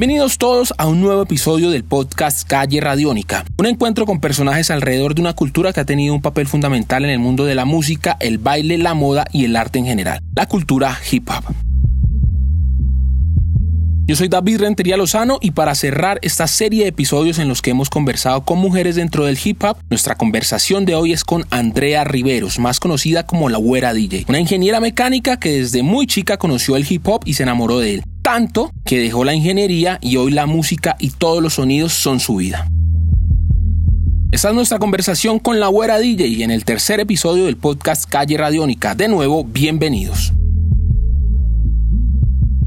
Bienvenidos todos a un nuevo episodio del podcast Calle Radiónica, un encuentro con personajes alrededor de una cultura que ha tenido un papel fundamental en el mundo de la música, el baile, la moda y el arte en general, la cultura hip hop. Yo soy David Rentería Lozano y para cerrar esta serie de episodios en los que hemos conversado con mujeres dentro del hip hop, nuestra conversación de hoy es con Andrea Riveros, más conocida como la Güera DJ, una ingeniera mecánica que desde muy chica conoció el hip hop y se enamoró de él, tanto que dejó la ingeniería y hoy la música y todos los sonidos son su vida. Esta es nuestra conversación con la Güera DJ en el tercer episodio del podcast Calle Radiónica. De nuevo, bienvenidos.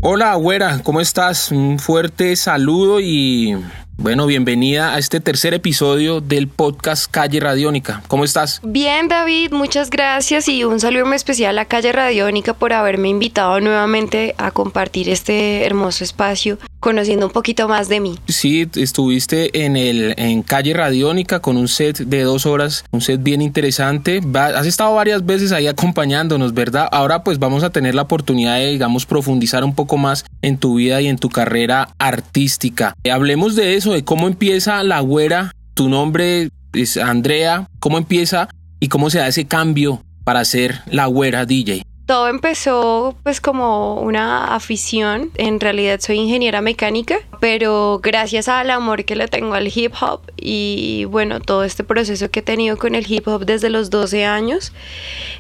Hola, güera, ¿cómo estás? Un fuerte saludo y bueno, bienvenida a este tercer episodio del podcast Calle Radiónica. ¿Cómo estás? Bien, David, muchas gracias y un saludo muy especial a Calle Radiónica por haberme invitado nuevamente a compartir este hermoso espacio conociendo un poquito más de mí. Sí, estuviste en el en Calle Radiónica con un set de dos horas, un set bien interesante. Has estado varias veces ahí acompañándonos, ¿verdad? Ahora pues vamos a tener la oportunidad de, digamos, profundizar un poco más en tu vida y en tu carrera artística. Hablemos de eso, de cómo empieza la güera. Tu nombre es Andrea. ¿Cómo empieza y cómo se da ese cambio para ser la güera DJ? Todo empezó pues como una afición, en realidad soy ingeniera mecánica, pero gracias al amor que le tengo al hip hop y bueno, todo este proceso que he tenido con el hip hop desde los 12 años,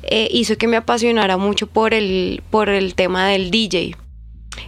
eh, hizo que me apasionara mucho por el, por el tema del DJ.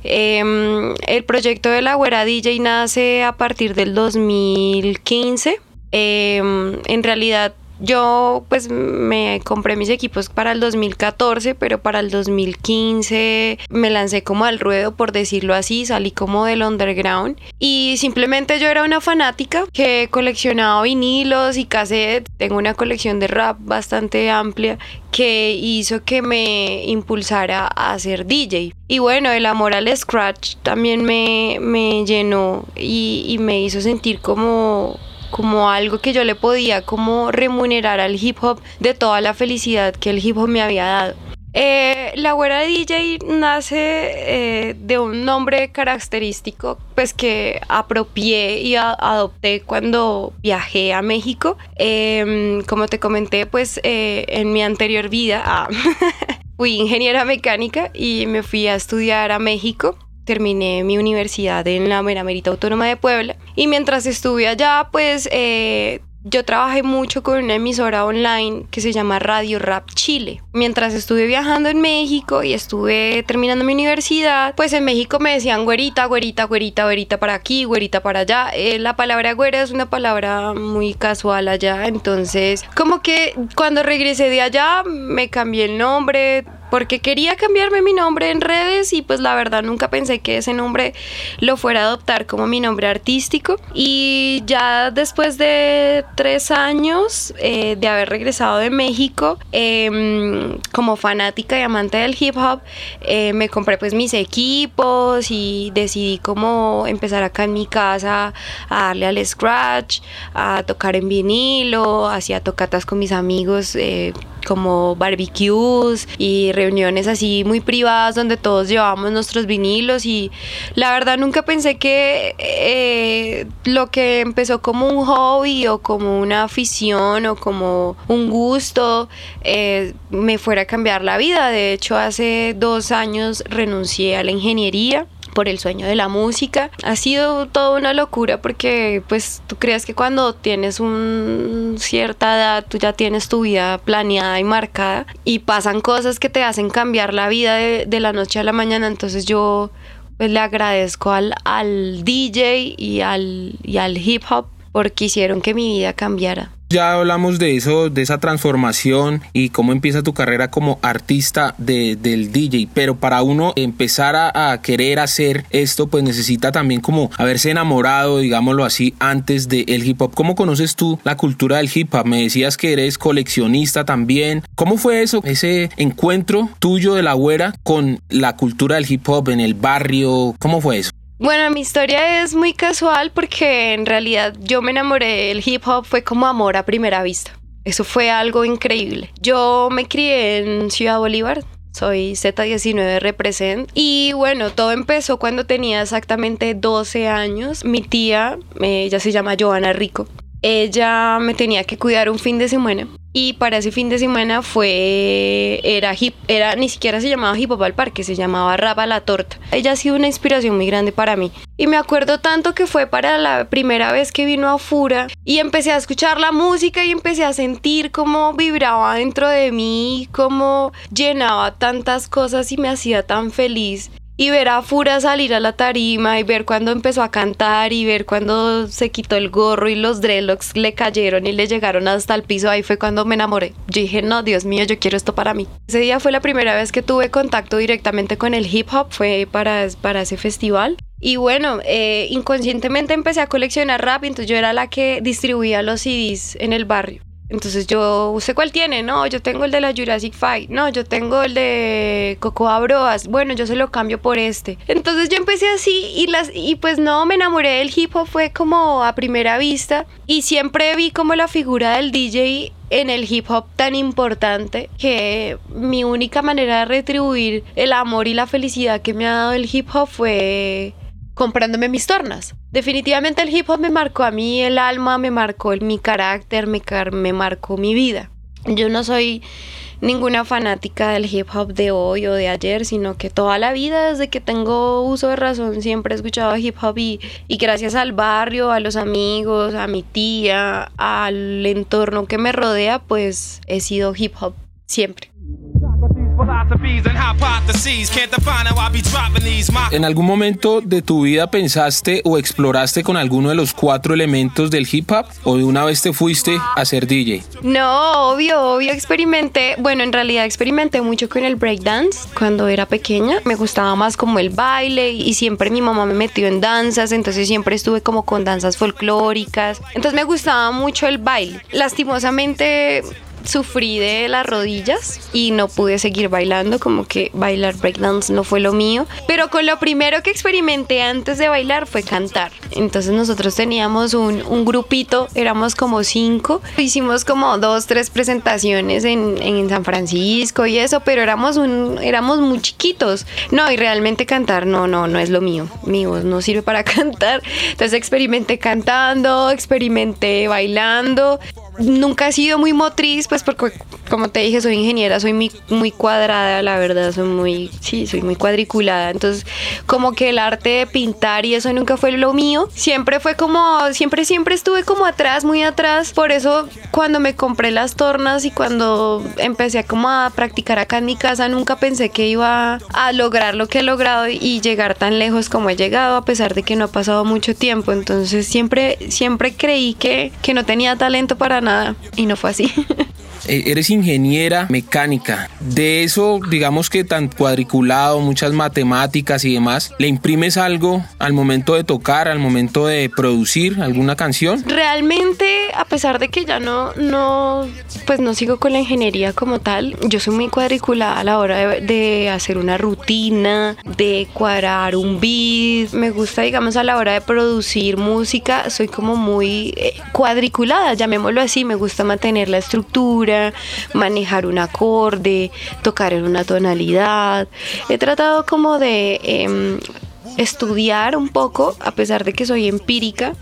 Em, el proyecto de la Güera DJ nace a partir del 2015. Em, en realidad yo pues me compré mis equipos para el 2014, pero para el 2015 me lancé como al ruedo, por decirlo así, salí como del underground y simplemente yo era una fanática que coleccionaba vinilos y cassettes. Tengo una colección de rap bastante amplia que hizo que me impulsara a ser DJ. Y bueno, el amor al scratch también me, me llenó y, y me hizo sentir como como algo que yo le podía como remunerar al hip hop de toda la felicidad que el hip hop me había dado. Eh, la güera DJ nace eh, de un nombre característico pues que apropié y adopté cuando viajé a México. Em, como te comenté pues eh, en mi anterior vida ah, fui ingeniera mecánica y me fui a estudiar a México terminé mi universidad en la Meramerita Autónoma de Puebla y mientras estuve allá pues eh, yo trabajé mucho con una emisora online que se llama Radio Rap Chile. Mientras estuve viajando en México y estuve terminando mi universidad, pues en México me decían güerita, güerita, güerita, güerita para aquí, güerita para allá. Eh, la palabra güera es una palabra muy casual allá, entonces como que cuando regresé de allá me cambié el nombre, porque quería cambiarme mi nombre en redes y pues la verdad nunca pensé que ese nombre lo fuera a adoptar como mi nombre artístico. Y ya después de tres años eh, de haber regresado de México em, como fanática y amante del hip hop, eh, me compré pues mis equipos y decidí como empezar acá en mi casa a darle al scratch, a tocar en vinilo, hacía tocatas con mis amigos eh, como barbecues y reuniones así muy privadas donde todos llevábamos nuestros vinilos y la verdad nunca pensé que eh, lo que empezó como un hobby o como una afición o como un gusto eh, me fuera a cambiar la vida. De hecho hace dos años renuncié a la ingeniería por el sueño de la música. Ha sido toda una locura porque pues tú crees que cuando tienes un cierta edad tú ya tienes tu vida planeada y marcada y pasan cosas que te hacen cambiar la vida de, la noche a la mañana. Entonces yo pues le agradezco al, al DJ y al, y al hip hop porque hicieron que mi vida cambiara. Ya hablamos de eso, de esa transformación y cómo empieza tu carrera como artista de, del DJ, pero para uno empezar a, querer hacer esto, pues necesita también como haberse enamorado, digámoslo así, antes del hip hop. ¿Cómo conoces tú la cultura del hip hop? Me decías que eres coleccionista también. ¿Cómo fue eso, ese encuentro tuyo de la güera con la cultura del hip hop en el barrio? ¿Cómo fue eso? Bueno, mi historia es muy casual porque en realidad yo me enamoré del hip hop fue como amor a primera vista. Eso fue algo increíble. Yo me crié en Ciudad Bolívar, soy Z19 Represent. Y bueno, todo empezó cuando tenía exactamente 12 años. Mi tía, eh, ella se llama Joana Rico, ella me tenía que cuidar un fin de semana y para ese fin de semana fue era hip era ni siquiera se llamaba hip hop al parque se llamaba rapa la torta. Ella ha sido una inspiración muy grande para mí. Y me acuerdo tanto que fue para la primera vez que vino a Fura y empecé a escuchar la música y empecé a sentir cómo vibraba dentro de mí cómo llenaba tantas cosas y me hacía tan feliz y ver a Fura salir a la tarima y ver cuando empezó a cantar y ver cuando se quitó el gorro y los dreadlocks le cayeron y le llegaron hasta el piso, ahí fue cuando me enamoré. Yo dije, no, Dios mío, yo quiero esto para mí. Ese día fue la primera vez que tuve contacto directamente con el hip hop, fue para, para ese festival. Y bueno, eh, inconscientemente empecé a coleccionar rap, entonces yo era la que distribuía los CDs en el barrio. Entonces yo, ¿usted cuál tiene? No, yo tengo el de la Jurassic Fight. No, yo tengo el de Cocoa Broas. Bueno, yo se lo cambio por este. Entonces yo empecé así y las y pues no me enamoré del hip hop fue como a primera vista y siempre vi como la figura del DJ en el hip hop tan importante que mi única manera de retribuir el amor y la felicidad que me ha dado el hip hop fue comprándome mis tornas. Definitivamente el hip hop me marcó a mí el alma, me marcó mi carácter, me, me marcó mi vida. Yo no soy ninguna fanática del hip hop de hoy o de ayer, sino que toda la vida, desde que tengo uso de razón, siempre he escuchado hip hop y, y, gracias al barrio, a los amigos, a mi tía, al entorno que me rodea, pues he sido hip hop siempre. ¿En algún momento de tu vida pensaste o exploraste con alguno de los cuatro elementos del hip hop o de una vez te fuiste a ser DJ? No, obvio, obvio, experimenté, bueno, en realidad experimenté mucho con el breakdance cuando era pequeña, me gustaba más como el baile y siempre mi mamá me metió en danzas, entonces siempre estuve como con danzas folclóricas, entonces me gustaba mucho el baile. Lastimosamente sufrí de las rodillas y no pude seguir bailando, como que bailar breakdance no fue lo mío. Pero con lo primero que experimenté antes de bailar fue cantar. Entonces nosotros teníamos un, un grupito, éramos como cinco, hicimos como dos, tres presentaciones en, en, San Francisco y eso, pero éramos, un, éramos muy chiquitos. No, y realmente cantar no, no, no es lo mío. Mi voz no sirve para cantar. Entonces experimenté cantando, experimenté bailando nunca he sido muy motriz, pues porque como te dije, soy ingeniera, soy muy, cuadrada, la verdad, soy muy, sí, soy muy cuadriculada. Entonces, como que el arte de pintar y eso nunca fue lo mío. Siempre fue como, siempre, siempre estuve como atrás, muy atrás. Por eso, cuando me compré las tornas y cuando empecé como a practicar acá en mi casa, nunca pensé que iba a lograr lo que he logrado y llegar tan lejos como he llegado, a pesar de que no ha pasado mucho tiempo. Entonces, siempre, siempre creí que, que no tenía talento para nada y no fue así. Eh, eres ingeniera mecánica. De eso, digamos que tan cuadriculado, muchas matemáticas y demás, ¿le imprimes algo al momento de tocar, al momento de producir alguna canción? Realmente, a pesar de que ya no, no, pues no sigo con la ingeniería como tal, yo soy muy cuadriculada a la hora de, hacer una rutina, de cuadrar un beat. Me gusta, digamos, a la hora de producir música, soy como muy eh, cuadriculada, llamémoslo así, me gusta mantener la estructura manejar un acorde, tocar en una tonalidad. He tratado como de em, estudiar un poco, a pesar de que soy empírica,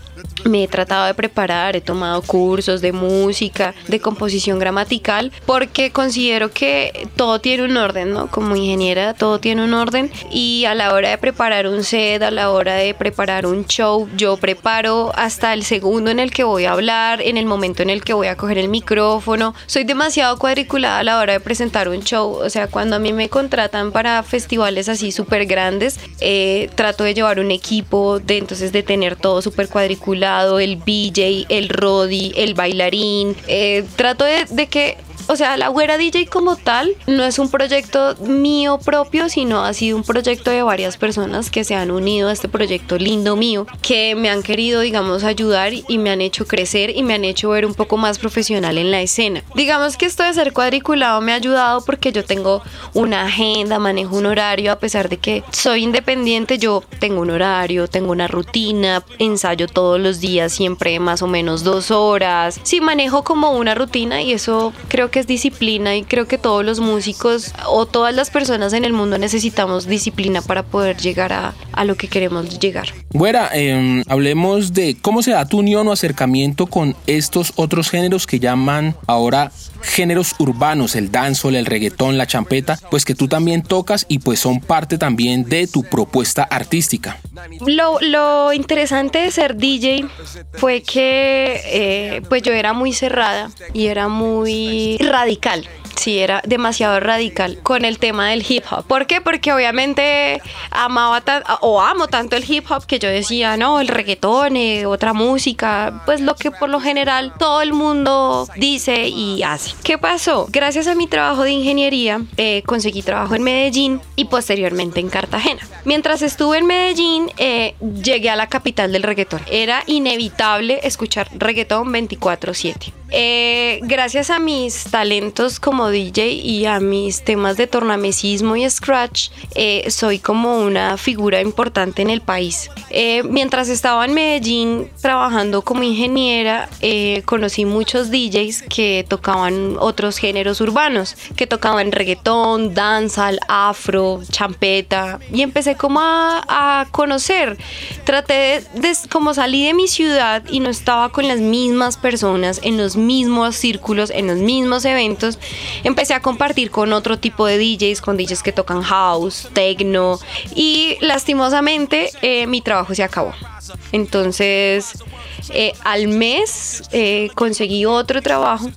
me he tratado de preparar, he tomado cursos de música, de composición gramatical, porque considero que todo tiene un orden, ¿no? Como ingeniera, todo tiene un orden y a la hora de preparar un set, a la hora de preparar un show, yo preparo hasta el segundo en el que voy a hablar, en el momento en el que voy a coger el micrófono. Soy demasiado cuadriculada a la hora de presentar un show, o sea, cuando a mí me contratan para festivales así súper grandes, eh, trato de llevar un equipo, de entonces de tener todo súper cuadriculado lado, el BJ, el Roddy, el bailarín. Eh, trato de que o sea, la Güera DJ como tal no es un proyecto mío propio, sino ha sido un proyecto de varias personas que se han unido a este proyecto lindo mío, que me han querido, digamos, ayudar y me han hecho crecer y me han hecho ver un poco más profesional en la escena. Digamos que esto de ser cuadriculado me ha ayudado porque yo tengo una agenda, manejo un horario, a pesar de que soy independiente, yo tengo un horario, tengo una rutina, ensayo todos los días, siempre más o menos dos horas. Sí, manejo como una rutina y eso creo que que es disciplina y creo que todos los músicos o todas las personas en el mundo necesitamos disciplina para poder llegar a, a lo que queremos llegar. Güera, em, hablemos de cómo se da tu unión o acercamiento con estos otros géneros que llaman ahora géneros urbanos, el dancehall, el reggaetón, la champeta, pues que tú también tocas y pues son parte también de tu propuesta artística. Lo, lo interesante de ser DJ fue que eh, pues yo era muy cerrada y era muy radical sí era demasiado radical con el tema del hip hop. ¿Por qué? Porque obviamente amaba o amo tanto el hip hop que yo decía, no, el reggaetón, eh, otra música, pues lo que por lo general todo el mundo dice y hace. ¿Qué pasó? Gracias a mi trabajo de ingeniería eh, conseguí trabajo en Medellín y posteriormente en Cartagena. Mientras estuve en Medellín, eh, llegué a la capital del reggaetón. Era inevitable escuchar reggaetón 24/7. Gracias a mis talentos como DJ y a mis temas de tornamesismo y scratch, eh, soy como una figura importante en el país. Eh, mientras estaba en Medellín trabajando como ingeniera, eh, conocí muchos DJs que tocaban otros géneros urbanos, que tocaban reggaetón, dancehall, afro, champeta, y empecé como a, a conocer. Traté de, como salí de mi ciudad y no estaba con las mismas personas, en los mismos círculos, en los mismos eventos, empecé a compartir con otro tipo de DJs, con DJs que tocan house, techno y lastimosamente eh, mi trabajo se acabó. Entonces, eh, al mes eh, conseguí otro trabajo,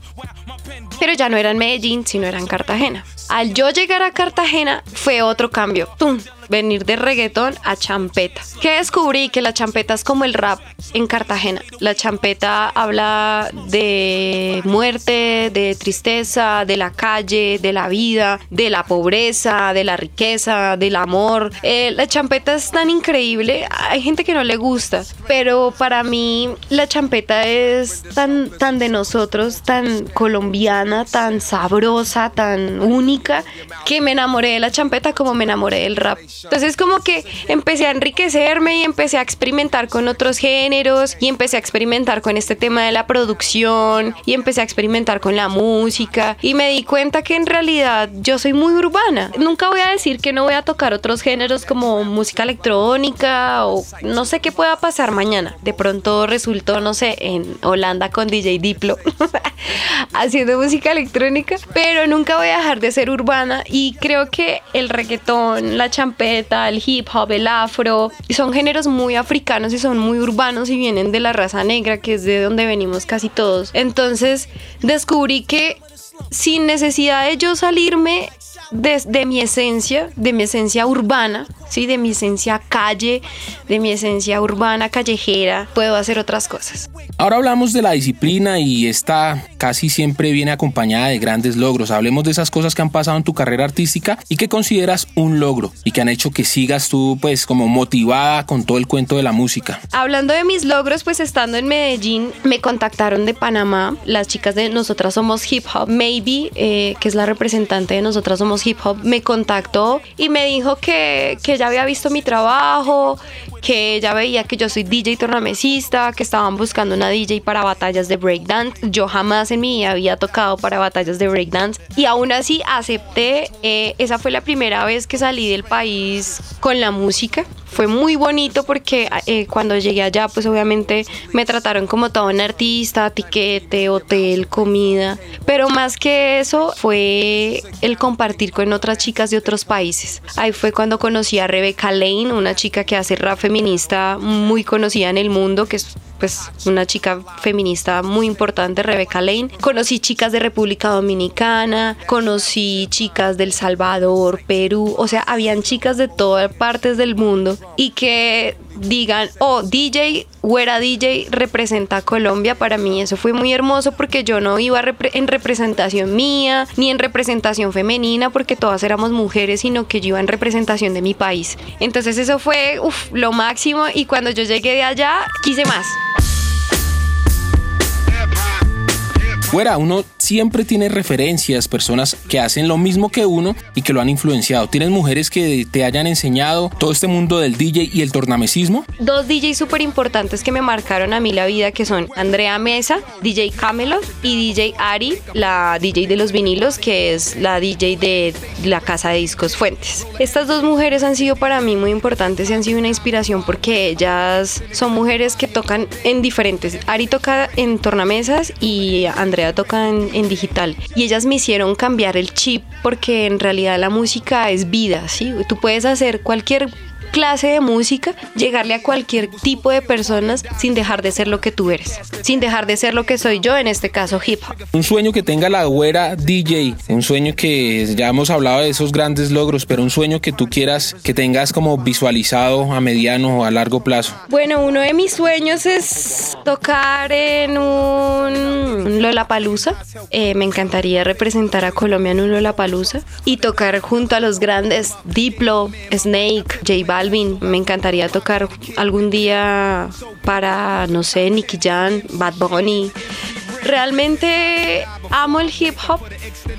pero ya no era en Medellín, sino era en Cartagena. Al yo llegar a Cartagena fue otro cambio. ¡Tum! Venir de reggaetón a champeta. Que descubrí que la champeta es como el rap en Cartagena. La champeta habla de muerte, de tristeza, de la calle, de la vida, de la pobreza, de la riqueza, del amor. Eh, la champeta es tan increíble. Hay gente que no le gusta, pero para mí la champeta es tan, tan de nosotros, tan colombiana, tan sabrosa, tan única, que me enamoré de la champeta como me enamoré del rap. Entonces como que empecé a enriquecerme y empecé a experimentar con otros géneros y empecé a experimentar con este tema de la producción y empecé a experimentar con la música y me di cuenta que en realidad yo soy muy urbana. Nunca voy a decir que no voy a tocar otros géneros como música electrónica o no sé qué pueda pasar mañana. De pronto resultó, no sé, en Holanda con DJ Diplo haciendo música electrónica, pero nunca voy a dejar de ser urbana y creo que el reggaetón, la champeta, el hip hop, el afro, son géneros muy africanos y son muy urbanos y vienen de la raza negra, que es de donde venimos casi todos. Entonces descubrí que sin necesidad de yo salirme de, mi esencia, de mi esencia urbana, ¿sí? de mi esencia calle, de mi esencia urbana, callejera, puedo hacer otras cosas. Ahora hablamos de la disciplina y esta casi siempre viene acompañada de grandes logros. Hablemos de esas cosas que han pasado en tu carrera artística y que consideras un logro y que han hecho que sigas tú pues como motivada con todo el cuento de la música. Hablando de mis logros, pues estando en Medellín me contactaron de Panamá, las chicas de Nosotras Somos Hip Hop, Maybe, eh, que es la representante de Nosotras Somos Hip Hop, me contactó y me dijo que, que ya había visto mi trabajo, que ya veía que yo soy DJ tornamesista, que estaban buscando una DJ para batallas de breakdance. Yo jamás en mi vida había tocado para batallas de breakdance y aún así acepté. Eh, esa fue la primera vez que salí del país con la música fue muy bonito porque eh, cuando llegué allá, pues obviamente me trataron como todo un artista, tiquete, hotel, comida. Pero más que eso fue el compartir con otras chicas de otros países. Ahí fue cuando conocí a Rebecca Lane, una chica que hace rap feminista muy conocida en el mundo, que es pues una chica feminista muy importante, Rebecca Lane. Conocí chicas de República Dominicana, conocí chicas del Salvador, Perú, o sea, habían chicas de todas partes del mundo y que digan, oh, DJ, Güera DJ representa a Colombia, para mí eso fue muy hermoso porque yo no iba en representación mía ni en representación femenina porque todas éramos mujeres, sino que yo iba en representación de mi país. Entonces eso fue lo máximo y cuando yo llegué de allá quise más. Fuera, uno siempre tiene referencias, personas que hacen lo mismo que uno y que lo han influenciado. ¿Tienes mujeres que te hayan enseñado todo este mundo del DJ y el tornamesismo? Dos DJs súper importantes que me marcaron a mí la vida, que son Andrea Mesa, DJ Camelot, y DJ Ari, la DJ de los vinilos, que es la DJ de la casa de discos Fuentes. Estas dos mujeres han sido para mí muy importantes y han sido una inspiración porque ellas son mujeres que tocan en diferentes. Ari toca en tornamesas y Andrea toca en, en digital. Y ellas me hicieron cambiar el chip porque en realidad la música es vida, ¿sí? Tú puedes hacer cualquier clase de música, llegarle a cualquier tipo de personas sin dejar de ser lo que tú eres, sin dejar de ser lo que soy yo, en este caso hip hop. Un sueño que tenga la güera DJ, un sueño que ya hemos hablado de esos grandes logros, pero un sueño que tú quieras que tengas como visualizado a mediano o a largo plazo. Bueno, uno de mis sueños es tocar en un Lollapalooza. Eh, me encantaría representar a Colombia en un Lollapalooza y tocar junto a los grandes Diplo, Snake, J Balvin me encantaría tocar algún día para, no sé, Nicky Jan, Bad Bunny. Realmente amo el hip hop,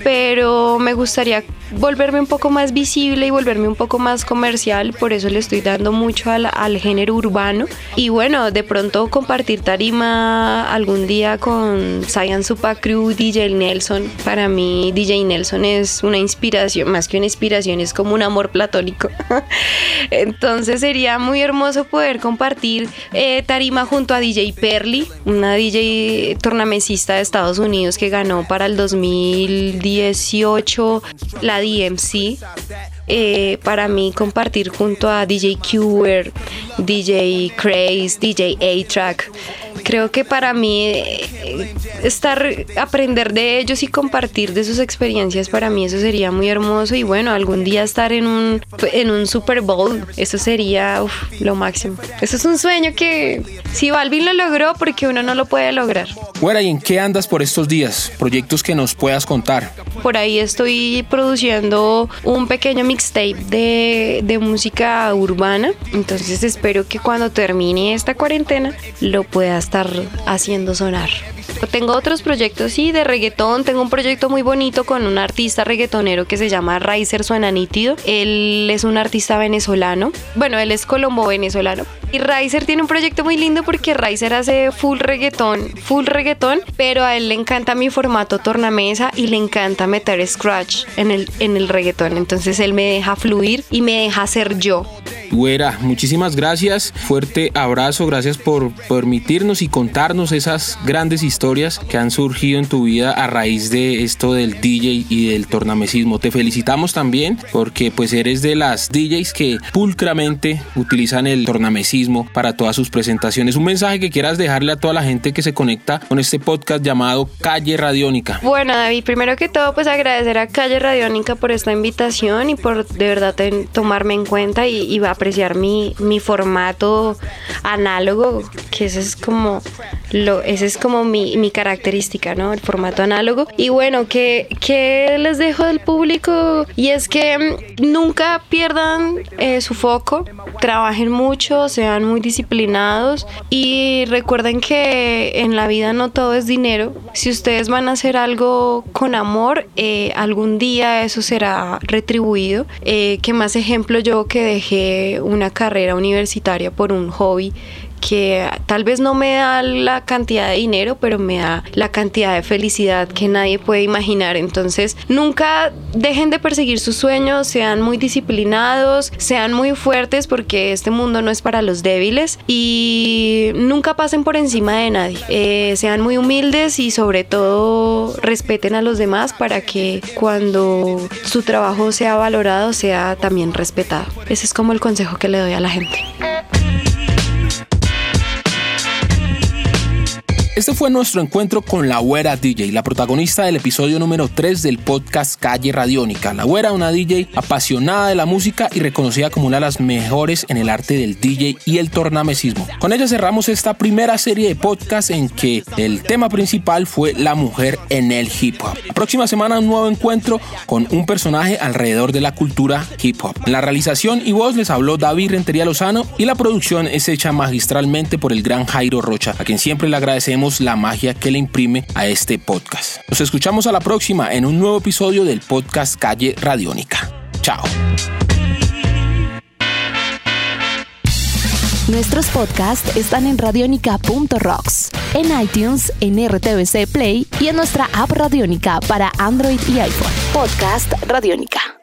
pero me gustaría volverme un poco más visible y volverme un poco más comercial, por eso le estoy dando mucho al, al, género urbano. Y bueno, de pronto compartir tarima algún día con Super Crew, DJ Nelson. Para mí, DJ Nelson es una inspiración, más que una inspiración, es como un amor platónico. Entonces sería muy hermoso poder compartir eh, tarima junto a DJ Perly, una DJ tornamesista de Estados Unidos que ganó para el 2018 la DMC. Eh, para mí compartir junto a DJ Qwer, DJ Craze, DJ A-Track. Creo que para mí eh, estar, aprender de ellos y compartir de sus experiencias, para mí eso sería muy hermoso y bueno, algún día estar en un, en un Super Bowl, eso sería lo máximo. Eso es un sueño que si Balvin lo logró, porque uno no lo puede lograr. Bueno, ¿y en qué andas por estos días? Proyectos que nos puedas contar. Por ahí estoy produciendo un pequeño mixtape de, de música urbana. Entonces espero que cuando termine esta cuarentena lo pueda estar haciendo sonar. Tengo otros proyectos, sí, de reggaetón. Tengo un proyecto muy bonito con un artista reggaetonero que se llama Riser Suena Nítido. Él es un artista venezolano. Bueno, él es colombo-venezolano. Y Riser tiene un proyecto muy lindo porque Riser hace full reggaetón, full reggaetón, pero a él le encanta mi formato tornamesa y le encanta meter scratch en el, en el. Entonces él me deja fluir y me deja ser yo. Güera, muchísimas gracias. Fuerte abrazo. Gracias por permitirnos y contarnos esas grandes historias que han surgido en tu vida a raíz de esto del DJ y del tornamesismo. Te felicitamos también porque pues eres de las DJs que pulcramente utilizan el tornamesismo para todas sus presentaciones. Un mensaje que quieras dejarle a toda la gente que se conecta con este podcast llamado Calle Radiónica. Bueno, David, primero que todo pues agradecer a Calle Radiónica por esta invitación y por de verdad tomarme en cuenta y, y va apreciar mi, mi formato análogo, que ese es como lo, ese es como mi, mi característica, ¿no? El formato análogo. Y bueno, que, que les dejo del público y es que mm, nunca pierdan eh, su foco, trabajen mucho, sean muy disciplinados y recuerden que en la vida no todo es dinero. Si ustedes van a hacer algo con amor, eh, algún día eso será retribuido. Eh, que más ejemplo yo que dejé una carrera universitaria por un hobby que tal vez no me da la cantidad de dinero, pero me da la cantidad de felicidad que nadie puede imaginar. Entonces, nunca dejen de perseguir sus sueños, sean muy disciplinados, sean muy fuertes porque este mundo no es para los débiles y nunca pasen por encima de nadie. Eh, sean muy humildes y sobre todo respeten a los demás para que cuando su trabajo sea valorado sea también respetado. Ese es como el consejo que le doy a la gente. Este fue nuestro encuentro con la güera DJ, la protagonista del episodio número 3 del podcast Calle Radiónica. La güera, una DJ apasionada de la música y reconocida como una de las mejores en el arte del DJ y el tornamesismo. Con ella cerramos esta primera serie de podcasts en que el tema principal fue la mujer en el hip hop. La próxima semana un nuevo encuentro con un personaje alrededor de la cultura hip hop. La realización y voz les habló David Rentería Lozano y la producción es hecha magistralmente por el gran Jairo Rocha, a quien siempre le agradecemos la magia que le imprime a este podcast. Nos escuchamos a la próxima en un nuevo episodio del podcast Calle Radiónica. Chao. Nuestros podcasts están en radionica.rocks, en iTunes, en RTVC Play y en nuestra app Radionica para Android y iPhone. Podcast Radionica.